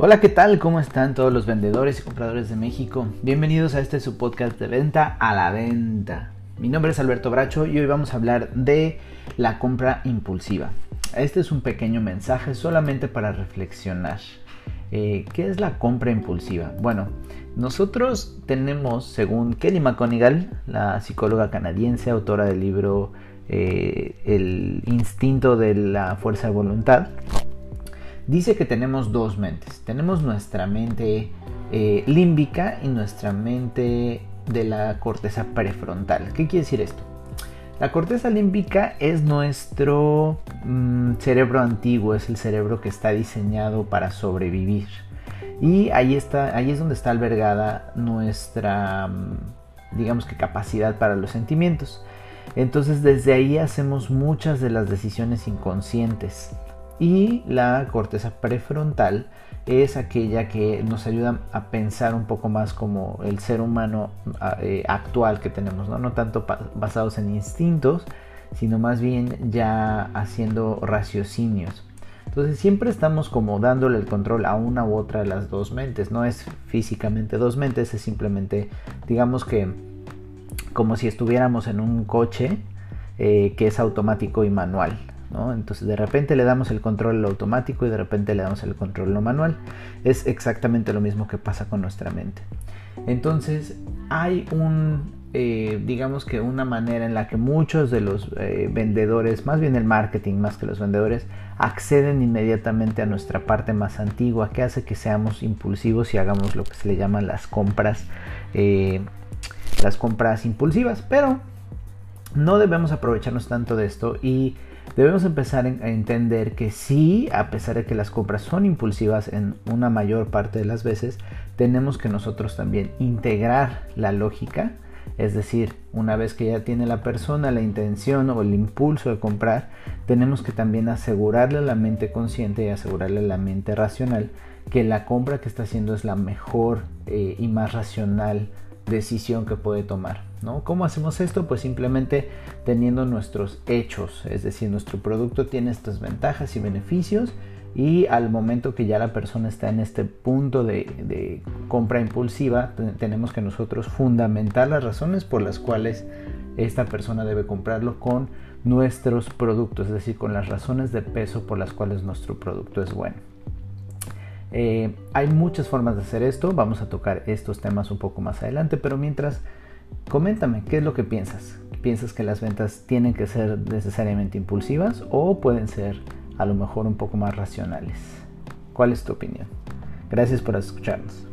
Hola, ¿qué tal? ¿Cómo están todos los vendedores y compradores de México? Bienvenidos a este su podcast de venta a la venta. Mi nombre es Alberto Bracho y hoy vamos a hablar de la compra impulsiva. Este es un pequeño mensaje solamente para reflexionar. Eh, ¿Qué es la compra impulsiva? Bueno, nosotros tenemos, según Kelly McConigal, la psicóloga canadiense, autora del libro eh, El instinto de la fuerza de voluntad, dice que tenemos dos mentes. Tenemos nuestra mente eh, límbica y nuestra mente de la corteza prefrontal. ¿Qué quiere decir esto? La corteza límbica es nuestro mm, cerebro antiguo, es el cerebro que está diseñado para sobrevivir. Y ahí, está, ahí es donde está albergada nuestra, mm, digamos que capacidad para los sentimientos. Entonces desde ahí hacemos muchas de las decisiones inconscientes y la corteza prefrontal es aquella que nos ayuda a pensar un poco más como el ser humano eh, actual que tenemos, ¿no? no tanto basados en instintos, sino más bien ya haciendo raciocinios. Entonces siempre estamos como dándole el control a una u otra de las dos mentes. No es físicamente dos mentes, es simplemente, digamos que como si estuviéramos en un coche eh, que es automático y manual. Entonces de repente le damos el control automático y de repente le damos el control lo manual. Es exactamente lo mismo que pasa con nuestra mente. Entonces hay un, eh, digamos que una manera en la que muchos de los eh, vendedores, más bien el marketing más que los vendedores, acceden inmediatamente a nuestra parte más antigua que hace que seamos impulsivos y hagamos lo que se le llama las compras, eh, las compras impulsivas. Pero no debemos aprovecharnos tanto de esto y debemos empezar a entender que sí, a pesar de que las compras son impulsivas en una mayor parte de las veces, tenemos que nosotros también integrar la lógica, es decir, una vez que ya tiene la persona la intención o el impulso de comprar, tenemos que también asegurarle a la mente consciente y asegurarle a la mente racional que la compra que está haciendo es la mejor eh, y más racional decisión que puede tomar. ¿No? ¿Cómo hacemos esto? Pues simplemente teniendo nuestros hechos, es decir, nuestro producto tiene estas ventajas y beneficios y al momento que ya la persona está en este punto de, compra impulsiva, tenemos que nosotros fundamentar las razones por las cuales esta persona debe comprarlo con nuestros productos, es decir, con las razones de peso por las cuales nuestro producto es bueno. Eh, hay muchas formas de hacer esto, vamos a tocar estos temas un poco más adelante, pero mientras, coméntame, ¿qué es lo que piensas? ¿Piensas que las ventas tienen que ser necesariamente impulsivas o pueden ser a lo mejor un poco más racionales? ¿Cuál es tu opinión? Gracias por escucharnos.